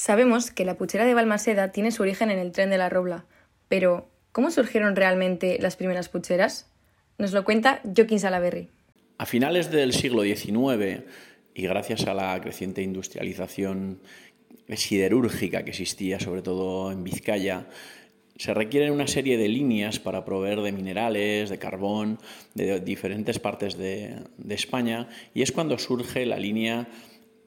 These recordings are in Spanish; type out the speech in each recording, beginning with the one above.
Sabemos que la puchera de Balmaseda tiene su origen en el tren de la Robla, pero ¿cómo surgieron realmente las primeras pucheras? Nos lo cuenta Joaquín Salaberry. A finales del siglo XIX, y gracias a la creciente industrialización siderúrgica que existía sobre todo en Vizcaya, se requieren una serie de líneas para proveer de minerales, de carbón, de diferentes partes de España, y es cuando surge la línea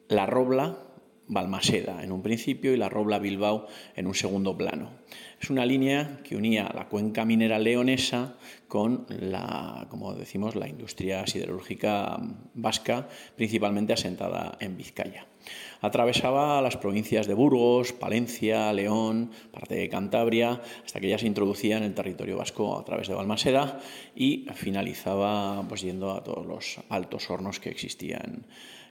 La Robla, Balmaseda en un principio y la Robla Bilbao en un segundo plano. Es una línea que unía la cuenca minera leonesa con la, como decimos, la industria siderúrgica vasca, principalmente asentada en Vizcaya. Atravesaba las provincias de Burgos, Palencia, León, parte de Cantabria, hasta que ya se introducía en el territorio vasco a través de Balmaseda y finalizaba pues, yendo a todos los altos hornos que existían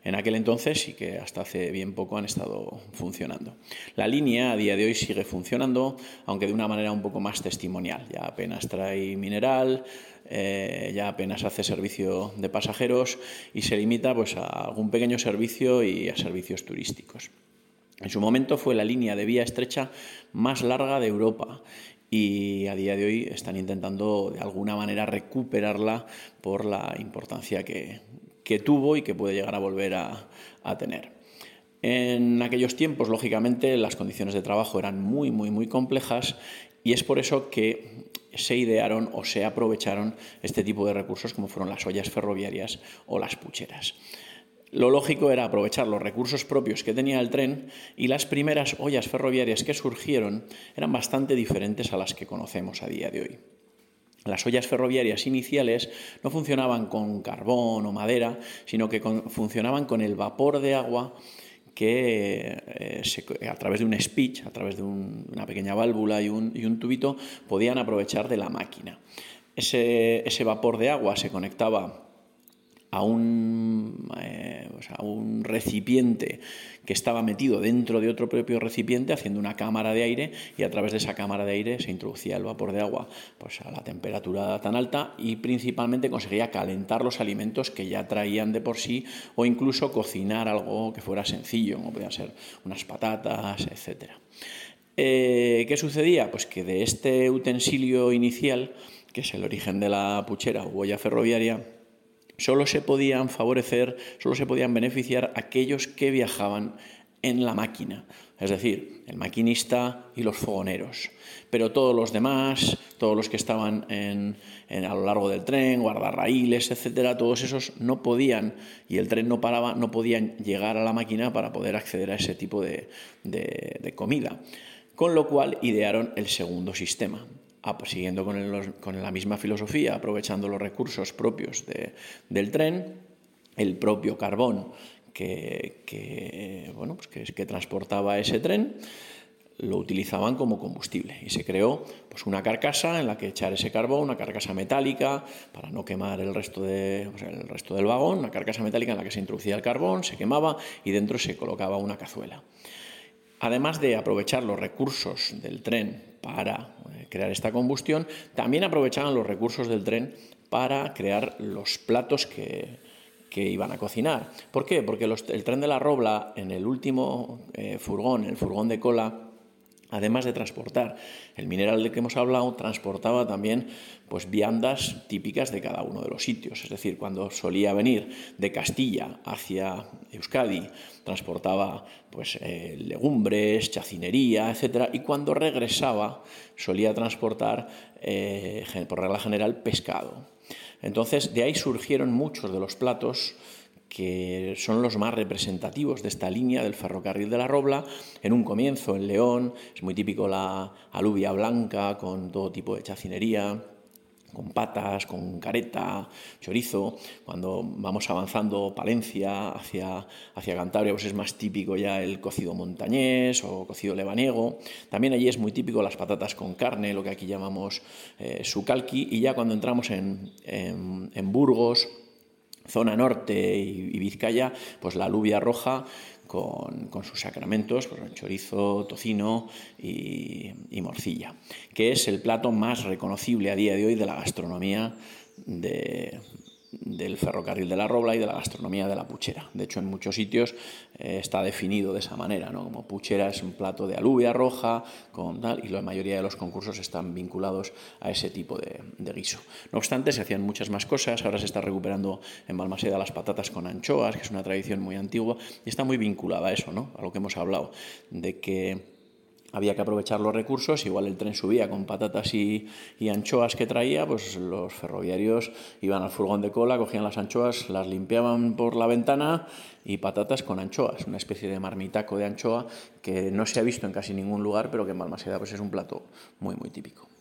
en aquel entonces y que hasta hace bien poco han estado funcionando. La línea a día de hoy sigue funcionando, aunque de una manera un poco más testimonial. Ya apenas trae mineral, eh, ya apenas hace servicio de pasajeros y se limita pues, a algún pequeño servicio y a servicios turísticos. En su momento fue la línea de vía estrecha más larga de Europa y a día de hoy están intentando de alguna manera recuperarla por la importancia que, que tuvo y que puede llegar a volver a, tener. En aquellos tiempos, lógicamente, las condiciones de trabajo eran muy, muy, muy complejas y es por eso que se idearon o se aprovecharon este tipo de recursos como fueron las ollas ferroviarias o las pucheras. Lo lógico era aprovechar los recursos propios que tenía el tren y las primeras ollas ferroviarias que surgieron eran bastante diferentes a las que conocemos a día de hoy. Las ollas ferroviarias iniciales no funcionaban con carbón o madera, sino que funcionaban con el vapor de agua que eh, a través de un speech, a través de una pequeña válvula y un, tubito, podían aprovechar de la máquina. ese vapor de agua se conectaba a un, eh, a un recipiente que estaba metido dentro de otro propio recipiente haciendo una cámara de aire y a través de esa cámara de aire se introducía el vapor de agua pues a la temperatura tan alta y principalmente conseguía calentar los alimentos que ya traían de por sí o incluso cocinar algo que fuera sencillo como podían ser unas patatas etcétera eh, ¿Qué sucedía? Pues que de este utensilio inicial, que es el origen de la puchera o olla ferroviaria, Solo se podían favorecer, solo se podían beneficiar aquellos que viajaban en la máquina, es decir, el maquinista y los fogoneros. Pero todos los demás, todos los que estaban a lo largo del tren, guardarraíles, etcétera, todos esos no podían, y el tren no paraba, no podían llegar a la máquina para poder acceder a ese tipo de comida. Con lo cual idearon el segundo sistema, siguiendo con, la misma filosofía, aprovechando los recursos propios del tren, el propio carbón que, bueno, pues que, transportaba ese tren, lo utilizaban como combustible y se creó pues, una carcasa en la que echar ese carbón, una carcasa metálica para no quemar el resto, el resto del vagón, una carcasa metálica en la que se introducía el carbón, se quemaba y dentro se colocaba una cazuela. Además de aprovechar los recursos del tren para crear esta combustión, también aprovechaban los recursos del tren para crear los platos que, iban a cocinar. ¿Por qué? Porque el tren de la Robla, en el último eh, furgón, el furgón de cola, además de transportar el mineral del que hemos hablado, transportaba también pues viandas típicas de cada uno de los sitios. Es decir, cuando solía venir de Castilla hacia Euskadi, transportaba pues eh, legumbres, chacinería, etcétera, y cuando regresaba solía transportar eh, por regla general pescado. Entonces, de ahí surgieron muchos de los platos que son los más representativos de esta línea del ferrocarril de la Robla. En un comienzo, en León, es muy típico la alubia blanca con todo tipo de chacinería, con patas, con careta, chorizo. Cuando vamos avanzando Palencia hacia, hacia Cantabria, pues es más típico ya el cocido montañés o cocido lebaniego. También allí es muy típico las patatas con carne, lo que aquí llamamos eh, sucalqui. Y ya cuando entramos en, en Burgos, zona norte y, Vizcaya, pues la alubia roja con, sus sacramentos, pues, chorizo, tocino y, morcilla, que es el plato más reconocible a día de hoy de la gastronomía de, del ferrocarril de la Robla y de la gastronomía de la puchera. De hecho, en muchos sitios eh, está definido de esa manera, ¿no? como puchera es un plato de alubia roja con tal, y la mayoría de los concursos están vinculados a ese tipo de, guiso. No obstante, se hacían muchas más cosas, ahora se está recuperando en Balmaseda las patatas con anchoas, que es una tradición muy antigua, y está muy vinculada a eso, ¿no? a lo que hemos hablado, de que había que aprovechar los recursos, igual el tren subía con patatas y, anchoas que traía, pues los ferroviarios iban al furgón de cola, cogían las anchoas, las limpiaban por la ventana y patatas con anchoas, una especie de marmitaco de anchoa que no se ha visto en casi ningún lugar, pero que en Balmaseda pues es un plato muy muy típico.